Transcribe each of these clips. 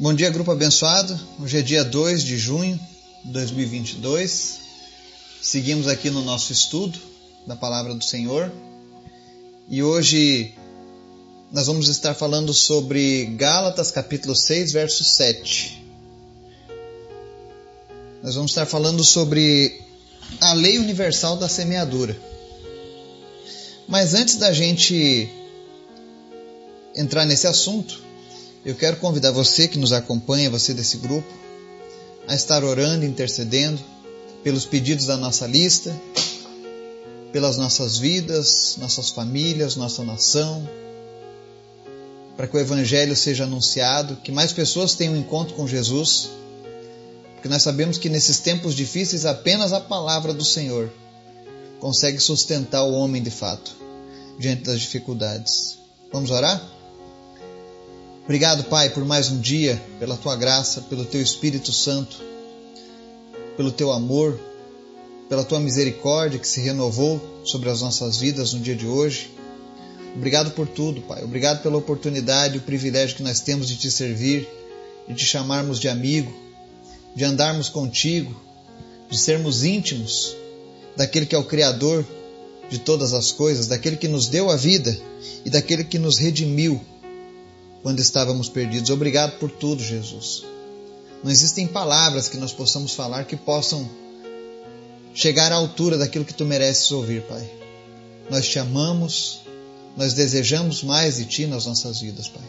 Bom dia, grupo abençoado. Hoje é dia 2 de junho de 2022. Seguimos aqui no nosso estudo da palavra do Senhor. E hoje nós vamos estar falando sobre Gálatas capítulo 6, verso 7. Nós vamos estar falando sobre a lei universal da semeadura. Mas antes da gente entrar nesse assunto, eu quero convidar você que nos acompanha, você desse grupo, a estar orando, intercedendo pelos pedidos da nossa lista, pelas nossas vidas, nossas famílias, nossa nação, para que o Evangelho seja anunciado, que mais pessoas tenham um encontro com Jesus, porque nós sabemos que nesses tempos difíceis apenas a palavra do Senhor consegue sustentar o homem de fato diante das dificuldades. Vamos orar? Obrigado, Pai, por mais um dia, pela tua graça, pelo teu Espírito Santo, pelo teu amor, pela tua misericórdia que se renovou sobre as nossas vidas no dia de hoje. Obrigado por tudo, Pai. Obrigado pela oportunidade e o privilégio que nós temos de te servir, de te chamarmos de amigo, de andarmos contigo, de sermos íntimos daquele que é o Criador de todas as coisas, daquele que nos deu a vida e daquele que nos redimiu quando estávamos perdidos. Obrigado por tudo, Jesus. Não existem palavras que nós possamos falar que possam chegar à altura daquilo que tu mereces ouvir, Pai. Nós te amamos, nós desejamos mais de ti nas nossas vidas, Pai.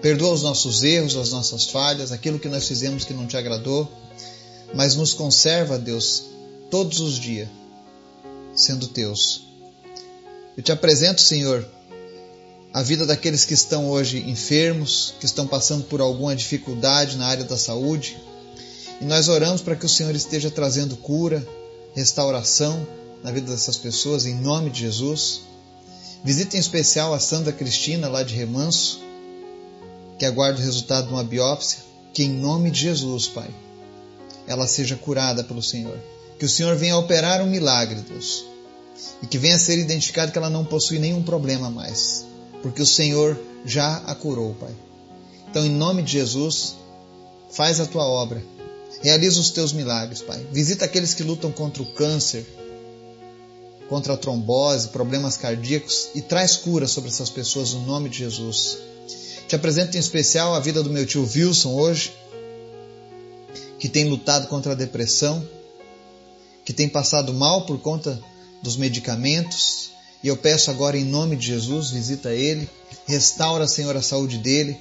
Perdoa os nossos erros, as nossas falhas, aquilo que nós fizemos que não te agradou, mas nos conserva, Deus, todos os dias, sendo teus. Eu te apresento, Senhor, a vida daqueles que estão hoje enfermos, que estão passando por alguma dificuldade na área da saúde. E nós oramos para que o Senhor esteja trazendo cura, restauração na vida dessas pessoas, em nome de Jesus. Visita em especial a Sandra Cristina, lá de Remanso, que aguarda o resultado de uma biópsia. Que em nome de Jesus, Pai, ela seja curada pelo Senhor. Que o Senhor venha operar um milagre, Deus. E que venha a ser identificado que ela não possui nenhum problema mais porque o Senhor já a curou, Pai. Então, em nome de Jesus, faz a tua obra, realiza os teus milagres, Pai. Visita aqueles que lutam contra o câncer, contra a trombose, problemas cardíacos e traz cura sobre essas pessoas no nome de Jesus. Te apresento em especial a vida do meu tio Wilson hoje, que tem lutado contra a depressão, que tem passado mal por conta dos medicamentos, e eu peço agora em nome de Jesus, visita ele, restaura, Senhor, a saúde dele.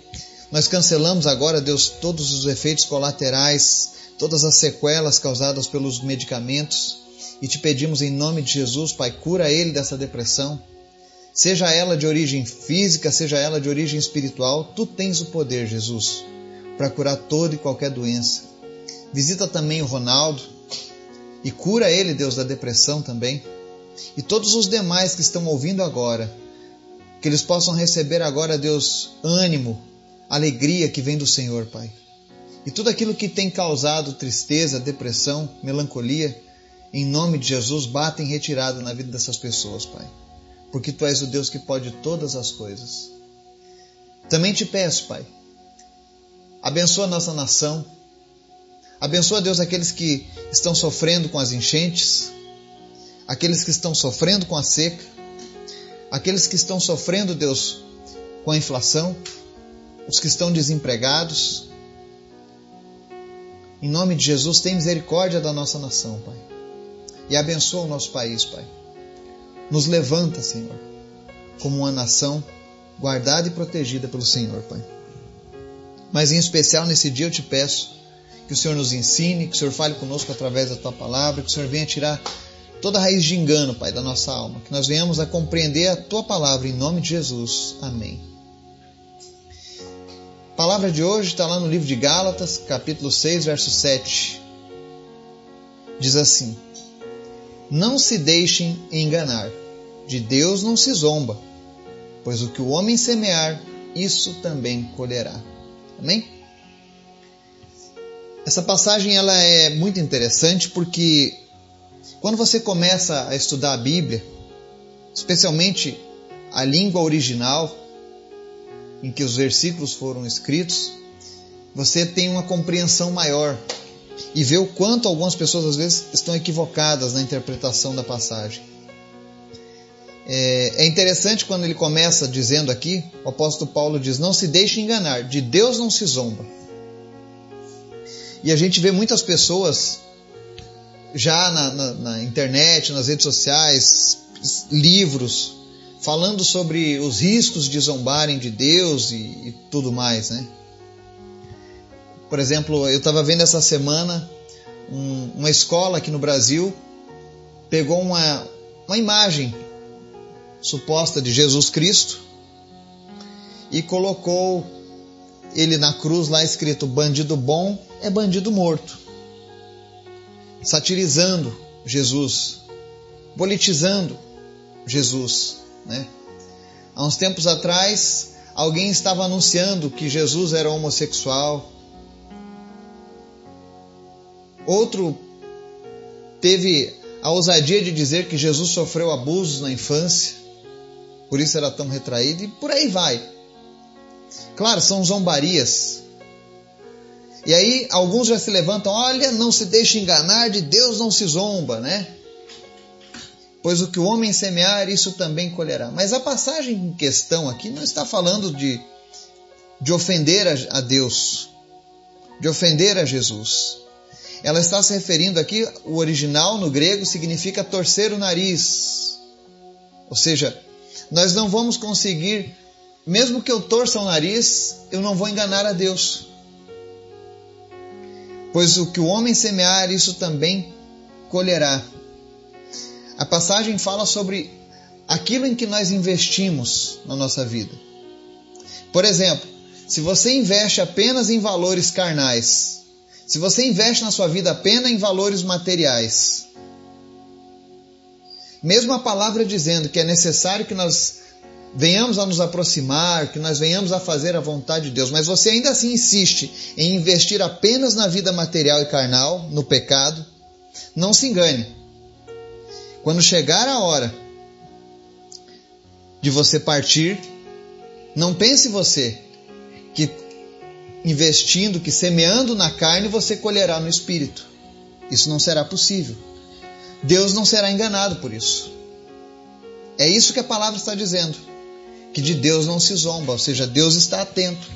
Nós cancelamos agora, Deus, todos os efeitos colaterais, todas as sequelas causadas pelos medicamentos e te pedimos em nome de Jesus, Pai, cura ele dessa depressão. Seja ela de origem física, seja ela de origem espiritual, tu tens o poder, Jesus, para curar toda e qualquer doença. Visita também o Ronaldo e cura ele, Deus, da depressão também e todos os demais que estão ouvindo agora, que eles possam receber agora, Deus, ânimo, alegria que vem do Senhor, Pai. E tudo aquilo que tem causado tristeza, depressão, melancolia, em nome de Jesus, bata em retirada na vida dessas pessoas, Pai. Porque Tu és o Deus que pode todas as coisas. Também te peço, Pai, abençoa nossa nação, abençoa, Deus, aqueles que estão sofrendo com as enchentes, aqueles que estão sofrendo com a seca, aqueles que estão sofrendo, Deus, com a inflação, os que estão desempregados. Em nome de Jesus, tem misericórdia da nossa nação, Pai. E abençoa o nosso país, Pai. Nos levanta, Senhor, como uma nação guardada e protegida pelo Senhor, Pai. Mas em especial nesse dia eu te peço que o Senhor nos ensine, que o Senhor fale conosco através da tua palavra, que o Senhor venha tirar toda raiz de engano, Pai, da nossa alma. Que nós venhamos a compreender a Tua palavra em nome de Jesus. Amém. A palavra de hoje está lá no livro de Gálatas, capítulo 6, verso 7. Diz assim: Não se deixem enganar, de Deus não se zomba, pois o que o homem semear, isso também colherá. Amém? Essa passagem ela é muito interessante porque quando você começa a estudar a Bíblia, especialmente a língua original em que os versículos foram escritos, você tem uma compreensão maior e vê o quanto algumas pessoas às vezes estão equivocadas na interpretação da passagem. É, é interessante quando ele começa dizendo aqui, o apóstolo Paulo diz: Não se deixe enganar, de Deus não se zomba. E a gente vê muitas pessoas já na, na, na internet, nas redes sociais, livros, falando sobre os riscos de zombarem de Deus e, e tudo mais, né? Por exemplo, eu estava vendo essa semana um, uma escola aqui no Brasil pegou uma, uma imagem suposta de Jesus Cristo e colocou ele na cruz lá escrito bandido bom é bandido morto, satirizando Jesus, politizando Jesus, né? Há uns tempos atrás, alguém estava anunciando que Jesus era homossexual. Outro teve a ousadia de dizer que Jesus sofreu abusos na infância por isso era tão retraído, e por aí vai. Claro, são zombarias. E aí alguns já se levantam, olha, não se deixe enganar, de Deus não se zomba, né? Pois o que o homem semear, isso também colherá. Mas a passagem em questão aqui não está falando de, de ofender a, a Deus, de ofender a Jesus. Ela está se referindo aqui, o original no grego significa torcer o nariz. Ou seja, nós não vamos conseguir, mesmo que eu torça o nariz, eu não vou enganar a Deus. Pois o que o homem semear, isso também colherá. A passagem fala sobre aquilo em que nós investimos na nossa vida. Por exemplo, se você investe apenas em valores carnais, se você investe na sua vida apenas em valores materiais, mesmo a palavra dizendo que é necessário que nós venhamos a nos aproximar, que nós venhamos a fazer a vontade de Deus, mas você ainda assim insiste em investir apenas na vida material e carnal, no pecado, não se engane. Quando chegar a hora de você partir, não pense você que investindo, que semeando na carne você colherá no espírito. Isso não será possível. Deus não será enganado por isso. É isso que a palavra está dizendo. Que de Deus não se zomba, ou seja, Deus está atento.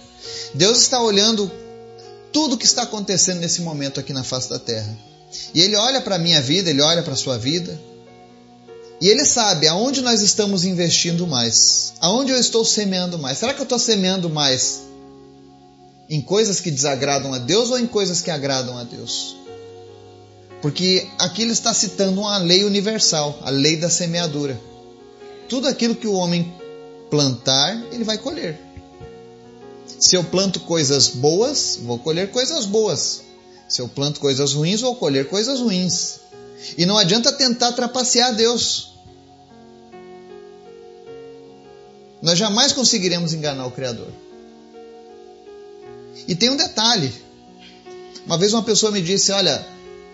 Deus está olhando tudo o que está acontecendo nesse momento aqui na face da terra. E Ele olha para a minha vida, Ele olha para a sua vida. E Ele sabe aonde nós estamos investindo mais. Aonde eu estou semeando mais. Será que eu estou semeando mais em coisas que desagradam a Deus ou em coisas que agradam a Deus? Porque aqui ele está citando uma lei universal, a lei da semeadura. Tudo aquilo que o homem plantar, ele vai colher. Se eu planto coisas boas, vou colher coisas boas. Se eu planto coisas ruins, vou colher coisas ruins. E não adianta tentar trapacear Deus. Nós jamais conseguiremos enganar o Criador. E tem um detalhe. Uma vez uma pessoa me disse: Olha,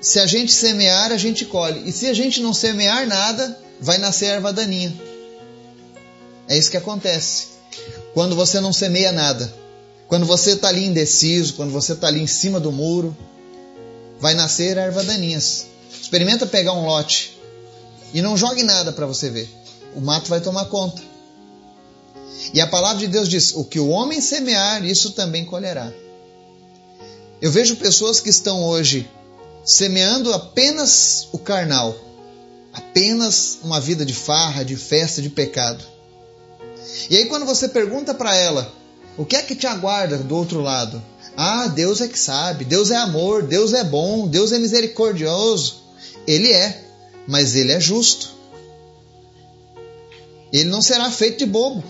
se a gente semear, a gente colhe. E se a gente não semear nada, vai nascer erva daninha. É isso que acontece. Quando você não semeia nada, quando você está ali indeciso, quando você está ali em cima do muro, vai nascer erva daninhas. Experimenta pegar um lote e não jogue nada para você ver. O mato vai tomar conta. E a palavra de Deus diz: o que o homem semear, isso também colherá. Eu vejo pessoas que estão hoje semeando apenas o carnal, apenas uma vida de farra, de festa, de pecado. E aí, quando você pergunta para ela o que é que te aguarda do outro lado, ah, Deus é que sabe, Deus é amor, Deus é bom, Deus é misericordioso. Ele é, mas ele é justo. Ele não será feito de bobo.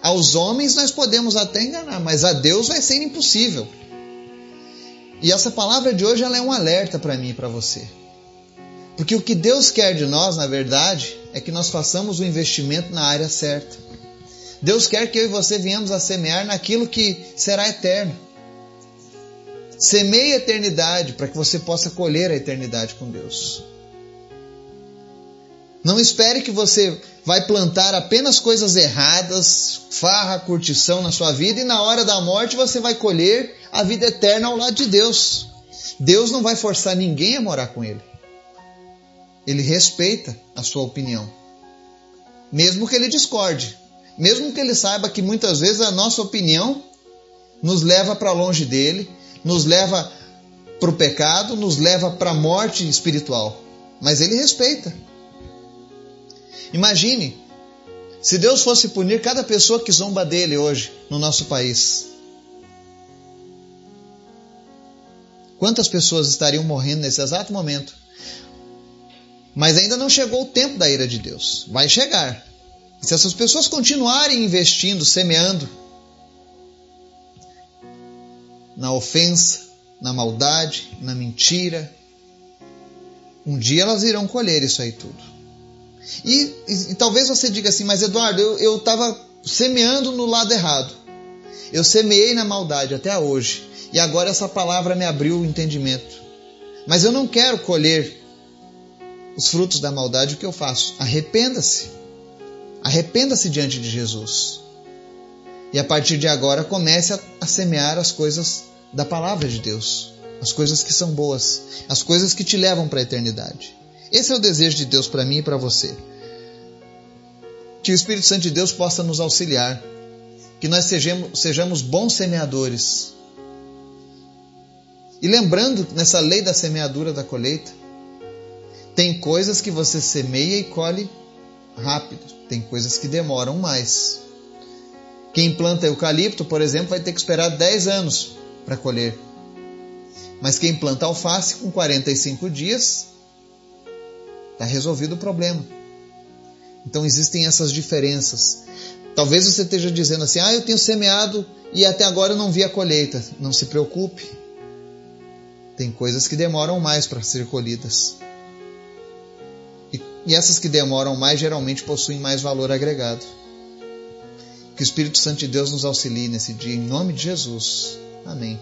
Aos homens nós podemos até enganar, mas a Deus vai ser impossível. E essa palavra de hoje ela é um alerta para mim e para você. Porque o que Deus quer de nós, na verdade, é que nós façamos o investimento na área certa. Deus quer que eu e você venhamos a semear naquilo que será eterno. Semeie a eternidade para que você possa colher a eternidade com Deus. Não espere que você vai plantar apenas coisas erradas, farra, curtição na sua vida e na hora da morte você vai colher a vida eterna ao lado de Deus. Deus não vai forçar ninguém a morar com ele. Ele respeita a sua opinião, mesmo que ele discorde, mesmo que ele saiba que muitas vezes a nossa opinião nos leva para longe dele, nos leva para o pecado, nos leva para a morte espiritual. Mas ele respeita. Imagine se Deus fosse punir cada pessoa que zomba dele hoje no nosso país. Quantas pessoas estariam morrendo nesse exato momento? Mas ainda não chegou o tempo da ira de Deus. Vai chegar. E se essas pessoas continuarem investindo, semeando na ofensa, na maldade, na mentira, um dia elas irão colher isso aí tudo. E, e, e talvez você diga assim, mas Eduardo, eu estava semeando no lado errado. Eu semeei na maldade até hoje. E agora essa palavra me abriu o entendimento. Mas eu não quero colher os frutos da maldade. O que eu faço? Arrependa-se. Arrependa-se diante de Jesus. E a partir de agora comece a, a semear as coisas da palavra de Deus. As coisas que são boas. As coisas que te levam para a eternidade. Esse é o desejo de Deus para mim e para você. Que o Espírito Santo de Deus possa nos auxiliar. Que nós sejamos, sejamos bons semeadores. E lembrando, nessa lei da semeadura da colheita, tem coisas que você semeia e colhe rápido, tem coisas que demoram mais. Quem planta eucalipto, por exemplo, vai ter que esperar 10 anos para colher. Mas quem planta alface, com 45 dias, Está resolvido o problema. Então existem essas diferenças. Talvez você esteja dizendo assim: ah, eu tenho semeado e até agora eu não vi a colheita. Não se preocupe. Tem coisas que demoram mais para ser colhidas. E, essas que demoram mais geralmente possuem mais valor agregado. Que o Espírito Santo de Deus nos auxilie nesse dia, em nome de Jesus. Amém.